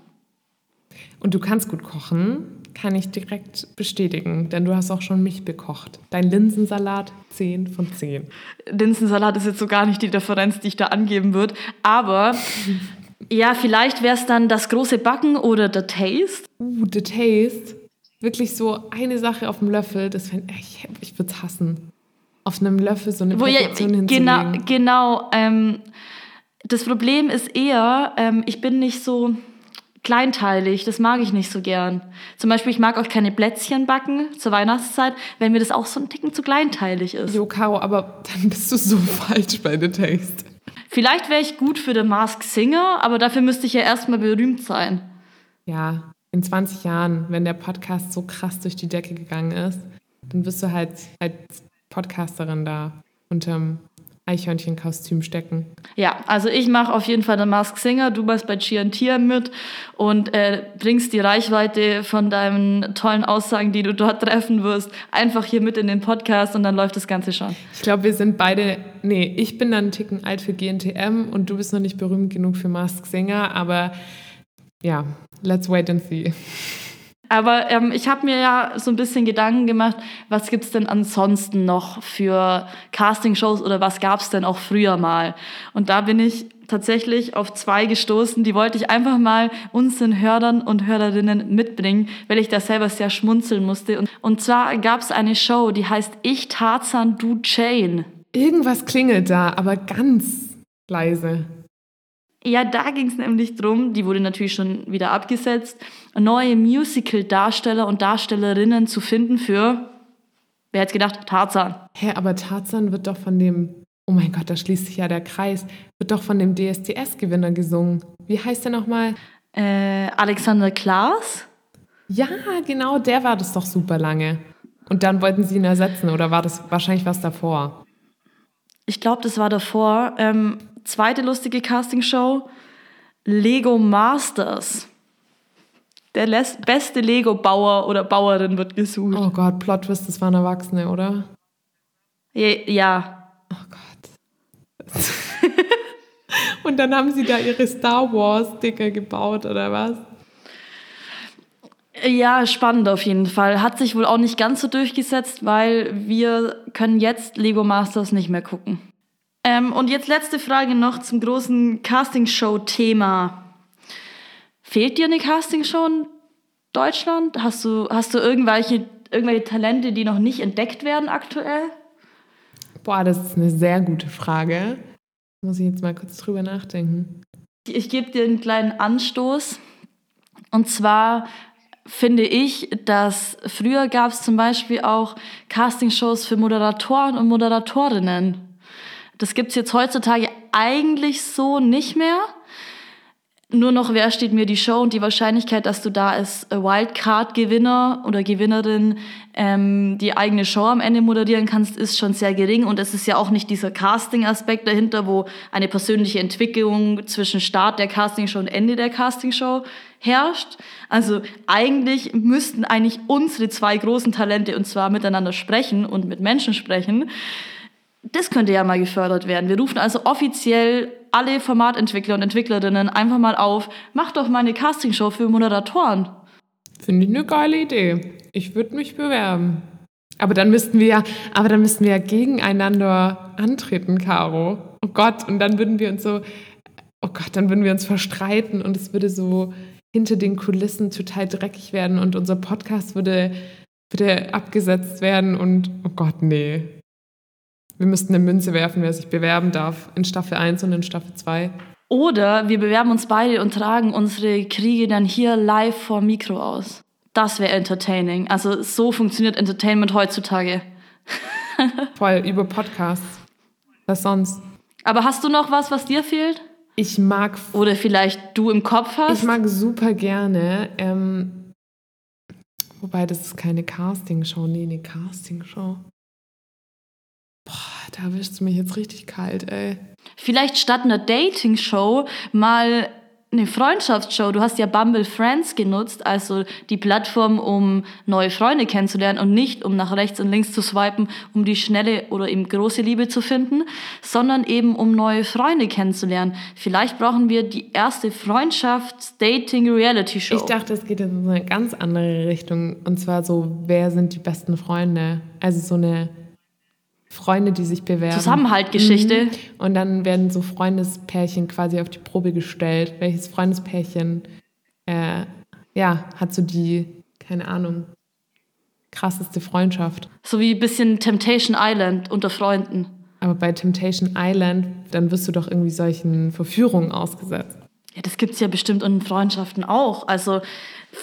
B: Und du kannst gut kochen kann ich direkt bestätigen, denn du hast auch schon mich bekocht. Dein Linsensalat 10 von 10.
A: Linsensalat ist jetzt so gar nicht die Differenz, die ich da angeben würde, aber ja, vielleicht wäre es dann das große Backen oder The Taste.
B: Uh, The Taste. Wirklich so eine Sache auf dem Löffel, das fänd, ich, ich würde es hassen. Auf einem Löffel so eine Perfektion ja,
A: Genau, genau ähm, das Problem ist eher, ähm, ich bin nicht so kleinteilig, das mag ich nicht so gern. Zum Beispiel, ich mag auch keine Plätzchen backen zur Weihnachtszeit, wenn mir das auch so ein Ticken zu kleinteilig ist.
B: Jo, Caro, aber dann bist du so falsch bei The Taste.
A: Vielleicht wäre ich gut für The Mask Singer, aber dafür müsste ich ja erstmal berühmt sein.
B: Ja, in 20 Jahren, wenn der Podcast so krass durch die Decke gegangen ist, dann wirst du halt als Podcasterin da unterm Eichhörnchenkostüm stecken.
A: Ja, also ich mache auf jeden Fall den Mask Singer, du bist bei Chiantia mit und äh, bringst die Reichweite von deinen tollen Aussagen, die du dort treffen wirst, einfach hier mit in den Podcast und dann läuft das Ganze schon.
B: Ich glaube, wir sind beide, nee, ich bin dann einen Ticken alt für GNTM und du bist noch nicht berühmt genug für Mask Singer, aber ja, let's wait and see.
A: Aber ähm, ich habe mir ja so ein bisschen Gedanken gemacht, was gibt es denn ansonsten noch für Castingshows oder was gab es denn auch früher mal? Und da bin ich tatsächlich auf zwei gestoßen, die wollte ich einfach mal unseren Hörern und Hörerinnen mitbringen, weil ich da selber sehr schmunzeln musste. Und, und zwar gab es eine Show, die heißt Ich Tarzan, du Jane.
B: Irgendwas klingelt da, aber ganz leise.
A: Ja, da ging es nämlich drum, die wurde natürlich schon wieder abgesetzt, neue Musical-Darsteller und Darstellerinnen zu finden für, wer hätte gedacht, Tarzan.
B: Hä, aber Tarzan wird doch von dem, oh mein Gott, da schließt sich ja der Kreis, wird doch von dem DSDS-Gewinner gesungen. Wie heißt der nochmal?
A: Äh, Alexander Klaas?
B: Ja, genau, der war das doch super lange. Und dann wollten sie ihn ersetzen oder war das wahrscheinlich was davor?
A: Ich glaube, das war davor. Ähm, zweite lustige Castingshow, Lego Masters. Der beste Lego-Bauer oder Bauerin wird gesucht.
B: Oh Gott, Plot Twist, das waren Erwachsene, oder?
A: Ja.
B: Oh Gott. Und dann haben sie da ihre Star Wars-Sticker gebaut, oder was?
A: Ja, spannend auf jeden Fall. Hat sich wohl auch nicht ganz so durchgesetzt, weil wir können jetzt Lego Masters nicht mehr gucken. Ähm, und jetzt letzte Frage noch zum großen Castingshow-Thema. Fehlt dir eine Castingshow in Deutschland? Hast du, hast du irgendwelche, irgendwelche Talente, die noch nicht entdeckt werden aktuell?
B: Boah, das ist eine sehr gute Frage. Muss ich jetzt mal kurz drüber nachdenken.
A: Ich, ich gebe dir einen kleinen Anstoß. Und zwar finde ich, dass früher gab es zum Beispiel auch Castingshows für Moderatoren und Moderatorinnen. Das gibt es jetzt heutzutage eigentlich so nicht mehr nur noch, wer steht mir die Show und die Wahrscheinlichkeit, dass du da als Wildcard-Gewinner oder Gewinnerin ähm, die eigene Show am Ende moderieren kannst, ist schon sehr gering. Und es ist ja auch nicht dieser Casting-Aspekt dahinter, wo eine persönliche Entwicklung zwischen Start der Castingshow und Ende der Castingshow herrscht. Also eigentlich müssten eigentlich unsere zwei großen Talente und zwar miteinander sprechen und mit Menschen sprechen. Das könnte ja mal gefördert werden. Wir rufen also offiziell alle Formatentwickler und Entwicklerinnen einfach mal auf, macht doch mal eine Castingshow für Moderatoren.
B: Finde ich eine geile Idee. Ich würde mich bewerben. Aber dann müssten wir ja, aber dann müssten wir ja gegeneinander antreten, Caro. Oh Gott, und dann würden wir uns so, oh Gott, dann würden wir uns verstreiten und es würde so hinter den Kulissen total dreckig werden und unser Podcast würde, würde abgesetzt werden und oh Gott, nee. Wir müssten eine Münze werfen, wer sich bewerben darf in Staffel 1 und in Staffel 2.
A: Oder wir bewerben uns beide und tragen unsere Kriege dann hier live vor Mikro aus. Das wäre entertaining. Also so funktioniert Entertainment heutzutage.
B: Voll, über Podcasts. Was sonst?
A: Aber hast du noch was, was dir fehlt?
B: Ich mag.
A: Oder vielleicht du im Kopf hast?
B: Ich mag super gerne. Ähm, wobei, das ist keine Castingshow. Nee, eine Castingshow. Boah, da erwischt du mich jetzt richtig kalt, ey.
A: Vielleicht statt einer Dating-Show mal eine Freundschaftsshow. Du hast ja Bumble Friends genutzt, also die Plattform, um neue Freunde kennenzulernen und nicht, um nach rechts und links zu swipen, um die schnelle oder eben große Liebe zu finden, sondern eben, um neue Freunde kennenzulernen. Vielleicht brauchen wir die erste Freundschafts-Dating-Reality-Show.
B: Ich dachte, es geht in eine ganz andere Richtung. Und zwar so, wer sind die besten Freunde? Also so eine Freunde, die sich bewerben.
A: Zusammenhaltgeschichte. Mhm.
B: Und dann werden so Freundespärchen quasi auf die Probe gestellt. Welches Freundespärchen äh, ja, hat so die, keine Ahnung, krasseste Freundschaft.
A: So wie ein bisschen Temptation Island unter Freunden.
B: Aber bei Temptation Island, dann wirst du doch irgendwie solchen Verführungen ausgesetzt.
A: Ja, das gibt es ja bestimmt in Freundschaften auch. Also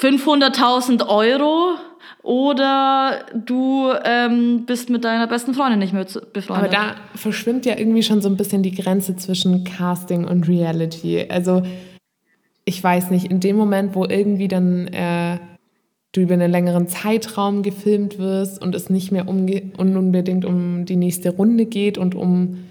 A: 500.000 Euro oder du ähm, bist mit deiner besten Freundin nicht mehr befreundet.
B: Aber da verschwimmt ja irgendwie schon so ein bisschen die Grenze zwischen Casting und Reality. Also ich weiß nicht, in dem Moment, wo irgendwie dann äh, du über einen längeren Zeitraum gefilmt wirst und es nicht mehr unbedingt um die nächste Runde geht und um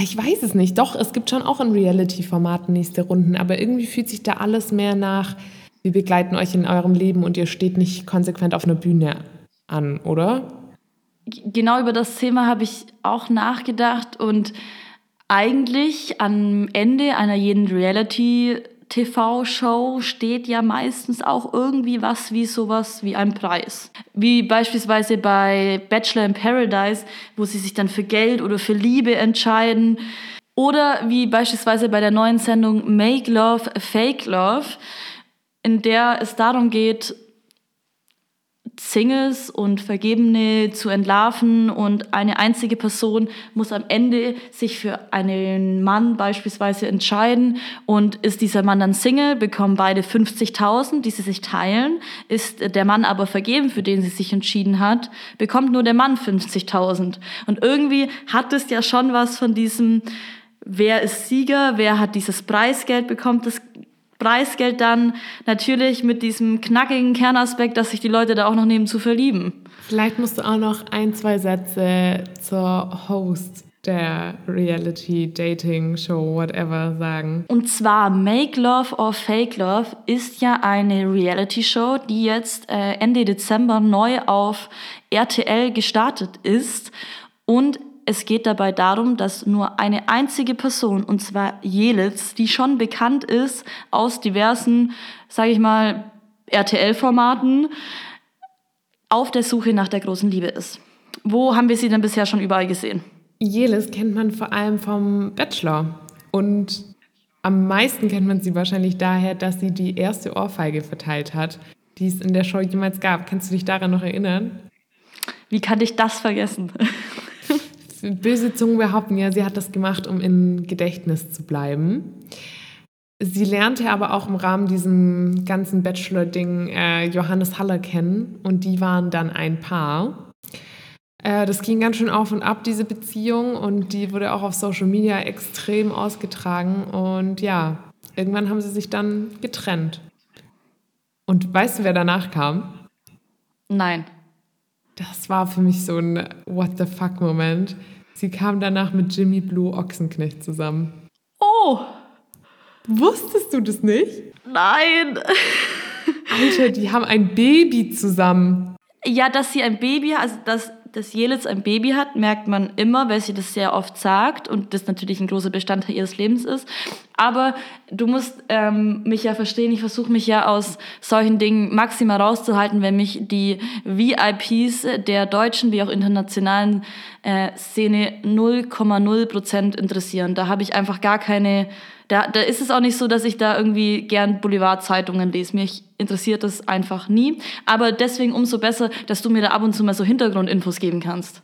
B: ich weiß es nicht. Doch, es gibt schon auch in Reality-Formaten nächste Runden, aber irgendwie fühlt sich da alles mehr nach wir begleiten euch in eurem Leben und ihr steht nicht konsequent auf einer Bühne an, oder?
A: Genau über das Thema habe ich auch nachgedacht und eigentlich am Ende einer jeden Reality TV-Show steht ja meistens auch irgendwie was wie sowas wie ein Preis. Wie beispielsweise bei Bachelor in Paradise, wo sie sich dann für Geld oder für Liebe entscheiden. Oder wie beispielsweise bei der neuen Sendung Make Love, Fake Love, in der es darum geht, Singles und Vergebene zu entlarven und eine einzige Person muss am Ende sich für einen Mann beispielsweise entscheiden und ist dieser Mann dann Single, bekommen beide 50.000, die sie sich teilen, ist der Mann aber vergeben, für den sie sich entschieden hat, bekommt nur der Mann 50.000 und irgendwie hat es ja schon was von diesem Wer ist Sieger? Wer hat dieses Preisgeld bekommt? Das Preisgeld dann natürlich mit diesem knackigen Kernaspekt, dass sich die Leute da auch noch nebenzu verlieben.
B: Vielleicht musst du auch noch ein, zwei Sätze zur Host der Reality Dating Show, whatever, sagen.
A: Und zwar Make Love or Fake Love ist ja eine Reality Show, die jetzt äh, Ende Dezember neu auf RTL gestartet ist. Und es geht dabei darum, dass nur eine einzige Person, und zwar Jelitz, die schon bekannt ist aus diversen, sage ich mal, RTL-Formaten, auf der Suche nach der großen Liebe ist. Wo haben wir sie denn bisher schon überall gesehen?
B: Jelis kennt man vor allem vom Bachelor. Und am meisten kennt man sie wahrscheinlich daher, dass sie die erste Ohrfeige verteilt hat, die es in der Show jemals gab. Kannst du dich daran noch erinnern?
A: Wie kann ich das vergessen?
B: Böse Zungen behaupten ja, sie hat das gemacht, um im Gedächtnis zu bleiben. Sie lernte aber auch im Rahmen diesem ganzen Bachelor-Ding äh, Johannes Haller kennen und die waren dann ein Paar. Äh, das ging ganz schön auf und ab, diese Beziehung, und die wurde auch auf Social Media extrem ausgetragen. Und ja, irgendwann haben sie sich dann getrennt. Und weißt du, wer danach kam?
A: Nein.
B: Das war für mich so ein What the fuck-Moment. Sie kam danach mit Jimmy Blue Ochsenknecht zusammen.
A: Oh!
B: Wusstest du das nicht?
A: Nein!
B: Alter, die haben ein Baby zusammen.
A: Ja, dass sie ein Baby, also dass dass Jelitz ein Baby hat, merkt man immer, weil sie das sehr oft sagt und das natürlich ein großer Bestandteil ihres Lebens ist. Aber du musst ähm, mich ja verstehen, ich versuche mich ja aus solchen Dingen maximal rauszuhalten, wenn mich die VIPs der deutschen wie auch internationalen äh, Szene 0,0 Prozent interessieren. Da habe ich einfach gar keine da, da ist es auch nicht so, dass ich da irgendwie gern Boulevardzeitungen lese. Mich interessiert das einfach nie. Aber deswegen umso besser, dass du mir da ab und zu mal so Hintergrundinfos geben kannst.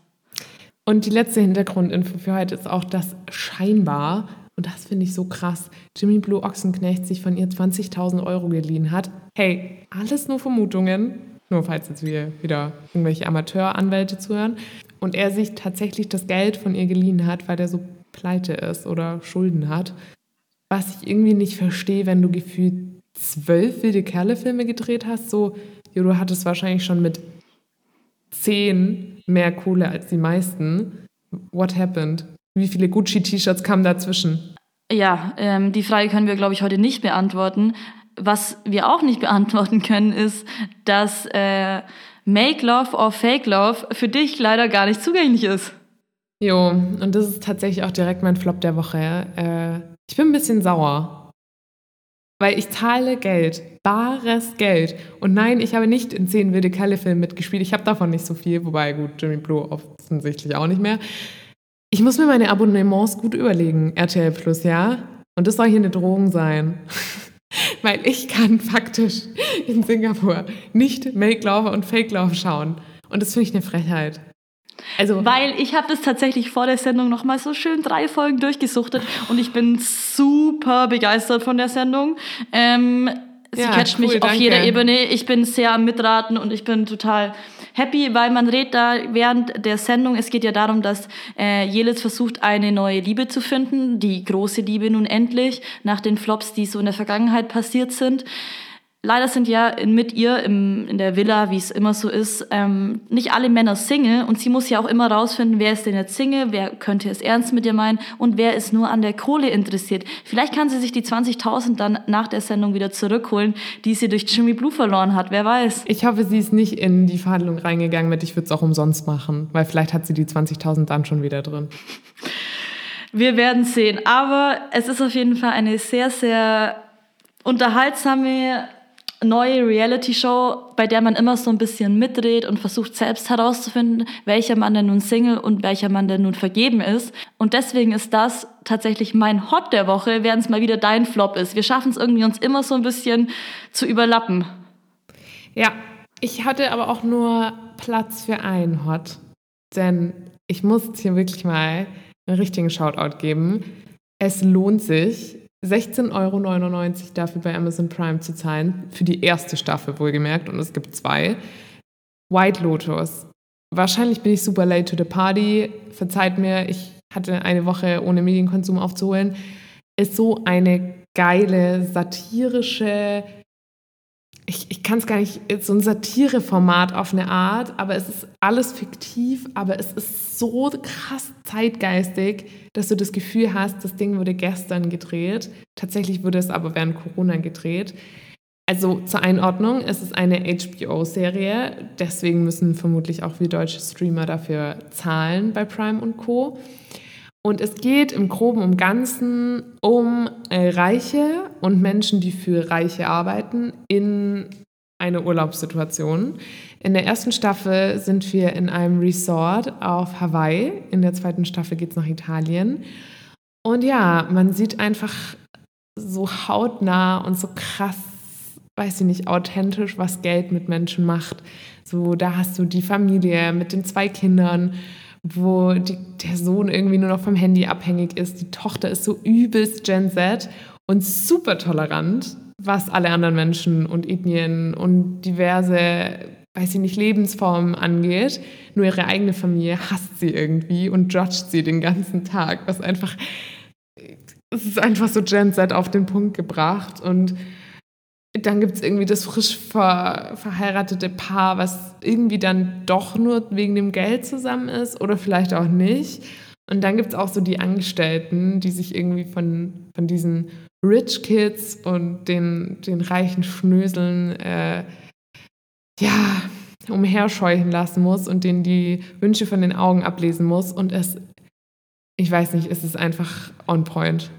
B: Und die letzte Hintergrundinfo für heute ist auch, dass scheinbar, und das finde ich so krass, Jimmy Blue Ochsenknecht sich von ihr 20.000 Euro geliehen hat. Hey, alles nur Vermutungen. Nur falls jetzt wir wieder irgendwelche Amateuranwälte zuhören. Und er sich tatsächlich das Geld von ihr geliehen hat, weil er so pleite ist oder Schulden hat. Was ich irgendwie nicht verstehe, wenn du gefühlt zwölf wilde Kerle-Filme gedreht hast, so, ja, du hattest wahrscheinlich schon mit zehn mehr Kohle als die meisten. What happened? Wie viele Gucci-T-Shirts kamen dazwischen?
A: Ja, ähm, die Frage können wir, glaube ich, heute nicht beantworten. Was wir auch nicht beantworten können, ist, dass äh, Make Love or Fake Love für dich leider gar nicht zugänglich ist.
B: Jo, und das ist tatsächlich auch direkt mein Flop der Woche. Äh, ich bin ein bisschen sauer, weil ich zahle Geld, bares Geld. Und nein, ich habe nicht in zehn wilde Kalle-Filmen mitgespielt. Ich habe davon nicht so viel, wobei gut, Jimmy Blue offensichtlich auch nicht mehr. Ich muss mir meine Abonnements gut überlegen, RTL Plus, ja? Und das soll hier eine Drohung sein. Weil ich kann faktisch in Singapur nicht Make Love und Fake Love schauen. Und das finde ich eine Frechheit.
A: Also, Weil ich habe das tatsächlich vor der Sendung noch mal so schön drei Folgen durchgesuchtet und ich bin super begeistert von der Sendung. Ähm, sie ja, catcht cool, mich auf jeder Ebene. Ich bin sehr am Mitraten und ich bin total happy, weil man redet da während der Sendung, es geht ja darum, dass äh, Jelitz versucht, eine neue Liebe zu finden, die große Liebe nun endlich, nach den Flops, die so in der Vergangenheit passiert sind. Leider sind ja mit ihr im, in der Villa, wie es immer so ist, ähm, nicht alle Männer Single und sie muss ja auch immer rausfinden, wer ist denn jetzt Single, wer könnte es ernst mit ihr meinen und wer ist nur an der Kohle interessiert. Vielleicht kann sie sich die 20.000 dann nach der Sendung wieder zurückholen, die sie durch Jimmy Blue verloren hat, wer weiß.
B: Ich hoffe, sie ist nicht in die Verhandlung reingegangen mit, ich würde es auch umsonst machen, weil vielleicht hat sie die 20.000 dann schon wieder drin.
A: Wir werden sehen, aber es ist auf jeden Fall eine sehr, sehr unterhaltsame neue Reality-Show, bei der man immer so ein bisschen mitdreht und versucht selbst herauszufinden, welcher Mann denn nun Single und welcher Mann denn nun vergeben ist. Und deswegen ist das tatsächlich mein Hot der Woche, während es mal wieder dein Flop ist. Wir schaffen es irgendwie, uns immer so ein bisschen zu überlappen.
B: Ja, ich hatte aber auch nur Platz für einen Hot, denn ich muss hier wirklich mal einen richtigen Shoutout geben. Es lohnt sich, 16,99 Euro dafür bei Amazon Prime zu zahlen, für die erste Staffel wohlgemerkt, und es gibt zwei. White Lotus. Wahrscheinlich bin ich super late to the party. Verzeiht mir, ich hatte eine Woche ohne Medienkonsum aufzuholen. Ist so eine geile, satirische, ich, ich kann es gar nicht, so ein Satireformat auf eine Art, aber es ist alles fiktiv, aber es ist so krass zeitgeistig, dass du das Gefühl hast, das Ding wurde gestern gedreht. Tatsächlich wurde es aber während Corona gedreht. Also zur Einordnung, es ist eine HBO-Serie, deswegen müssen vermutlich auch wir deutsche Streamer dafür zahlen bei Prime und Co. Und es geht im Groben und Ganzen um äh, Reiche und Menschen, die für Reiche arbeiten, in einer Urlaubssituation. In der ersten Staffel sind wir in einem Resort auf Hawaii. In der zweiten Staffel geht es nach Italien. Und ja, man sieht einfach so hautnah und so krass, weiß ich nicht, authentisch, was Geld mit Menschen macht. So, da hast du die Familie mit den zwei Kindern wo die, der Sohn irgendwie nur noch vom Handy abhängig ist. Die Tochter ist so übelst Gen Z und super tolerant, was alle anderen Menschen und Ethnien und diverse, weiß ich nicht, Lebensformen angeht. Nur ihre eigene Familie hasst sie irgendwie und judgt sie den ganzen Tag, was einfach, es ist einfach so Gen Z auf den Punkt gebracht und dann gibt es irgendwie das frisch ver verheiratete Paar, was irgendwie dann doch nur wegen dem Geld zusammen ist oder vielleicht auch nicht. Und dann gibt es auch so die Angestellten, die sich irgendwie von, von diesen Rich Kids und den, den reichen Schnöseln äh, ja, umherscheuchen lassen muss und denen die Wünsche von den Augen ablesen muss. Und es, ich weiß nicht, es ist einfach on point.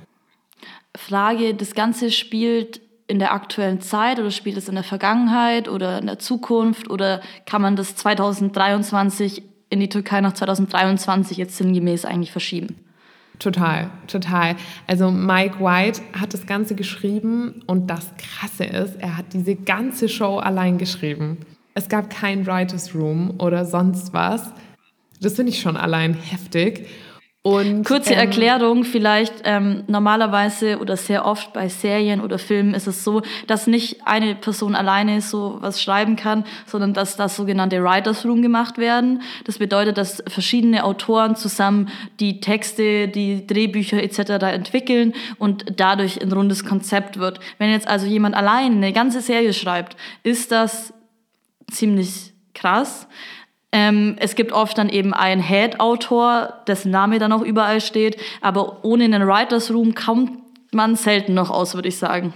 A: Frage, das Ganze spielt in der aktuellen Zeit oder spielt es in der Vergangenheit oder in der Zukunft oder kann man das 2023 in die Türkei nach 2023 jetzt sinngemäß eigentlich verschieben?
B: Total, total. Also Mike White hat das Ganze geschrieben und das Krasse ist, er hat diese ganze Show allein geschrieben. Es gab kein Writers Room oder sonst was. Das finde ich schon allein heftig.
A: Und, Kurze ähm, Erklärung, vielleicht ähm, normalerweise oder sehr oft bei Serien oder Filmen ist es so, dass nicht eine Person alleine so was schreiben kann, sondern dass das sogenannte Writers Room gemacht werden. Das bedeutet, dass verschiedene Autoren zusammen die Texte, die Drehbücher etc. entwickeln und dadurch ein rundes Konzept wird. Wenn jetzt also jemand allein eine ganze Serie schreibt, ist das ziemlich krass. Ähm, es gibt oft dann eben einen Head-Autor, dessen Name dann auch überall steht, aber ohne einen Writers Room kommt man selten noch aus, würde ich sagen.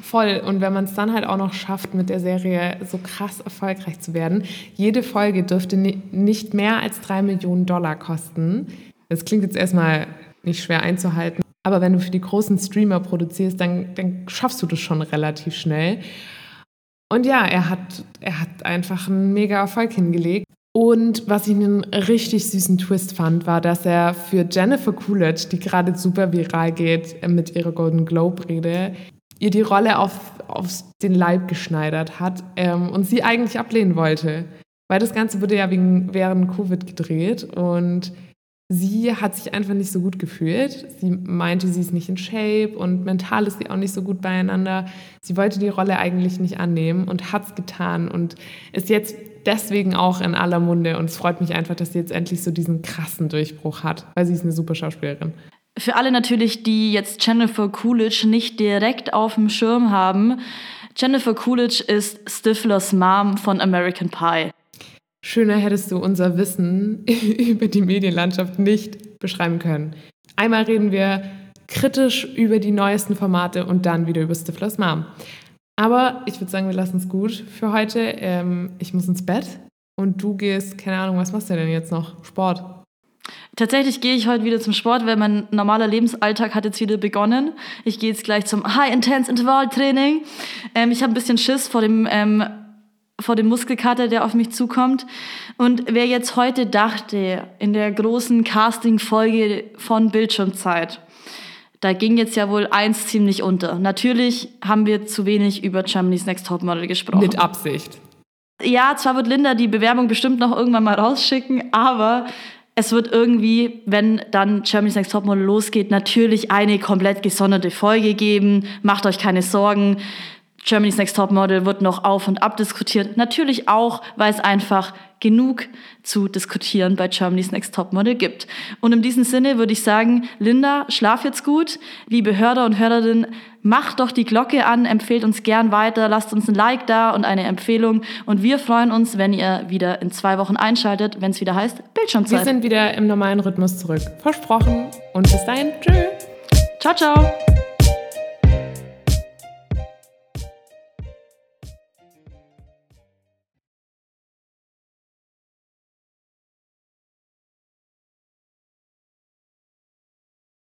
B: Voll. Und wenn man es dann halt auch noch schafft, mit der Serie so krass erfolgreich zu werden, jede Folge dürfte nicht mehr als drei Millionen Dollar kosten. Das klingt jetzt erstmal nicht schwer einzuhalten. Aber wenn du für die großen Streamer produzierst, dann, dann schaffst du das schon relativ schnell. Und ja, er hat, er hat einfach einen mega Erfolg hingelegt. Und was ich einen richtig süßen Twist fand, war, dass er für Jennifer Coolidge, die gerade super viral geht mit ihrer Golden Globe-Rede, ihr die Rolle auf, auf den Leib geschneidert hat ähm, und sie eigentlich ablehnen wollte. Weil das Ganze wurde ja wegen, während Covid gedreht und sie hat sich einfach nicht so gut gefühlt. Sie meinte, sie ist nicht in Shape und mental ist sie auch nicht so gut beieinander. Sie wollte die Rolle eigentlich nicht annehmen und hat es getan und ist jetzt deswegen auch in aller Munde. Und es freut mich einfach, dass sie jetzt endlich so diesen krassen Durchbruch hat, weil sie ist eine super Schauspielerin.
A: Für alle natürlich, die jetzt Jennifer Coolidge nicht direkt auf dem Schirm haben, Jennifer Coolidge ist Stiflers Mom von American Pie.
B: Schöner hättest du unser Wissen über die Medienlandschaft nicht beschreiben können. Einmal reden wir kritisch über die neuesten Formate und dann wieder über Stiflers Mom. Aber ich würde sagen, wir lassen es gut für heute. Ähm, ich muss ins Bett und du gehst, keine Ahnung, was machst du denn jetzt noch? Sport.
A: Tatsächlich gehe ich heute wieder zum Sport, weil mein normaler Lebensalltag hat jetzt wieder begonnen. Ich gehe jetzt gleich zum High-Intense-Intervall-Training. Ähm, ich habe ein bisschen Schiss vor dem ähm, vor dem Muskelkater, der auf mich zukommt. Und wer jetzt heute dachte, in der großen Casting-Folge von Bildschirmzeit, da ging jetzt ja wohl eins ziemlich unter. Natürlich haben wir zu wenig über Germany's Next Topmodel gesprochen.
B: Mit Absicht.
A: Ja, zwar wird Linda die Bewerbung bestimmt noch irgendwann mal rausschicken, aber es wird irgendwie, wenn dann Germany's Next Topmodel losgeht, natürlich eine komplett gesonderte Folge geben. Macht euch keine Sorgen. Germany's Next Top Model wird noch auf und ab diskutiert. Natürlich auch, weil es einfach genug zu diskutieren bei Germany's Next Top Model gibt. Und in diesem Sinne würde ich sagen, Linda, schlaf jetzt gut. Liebe Hörer und Hörerinnen, macht doch die Glocke an, empfehlt uns gern weiter, lasst uns ein Like da und eine Empfehlung. Und wir freuen uns, wenn ihr wieder in zwei Wochen einschaltet, wenn es wieder heißt Bildschirmzeit.
B: Wir sind wieder im normalen Rhythmus zurück. Versprochen. Und bis dahin, tschüss.
A: Ciao, ciao.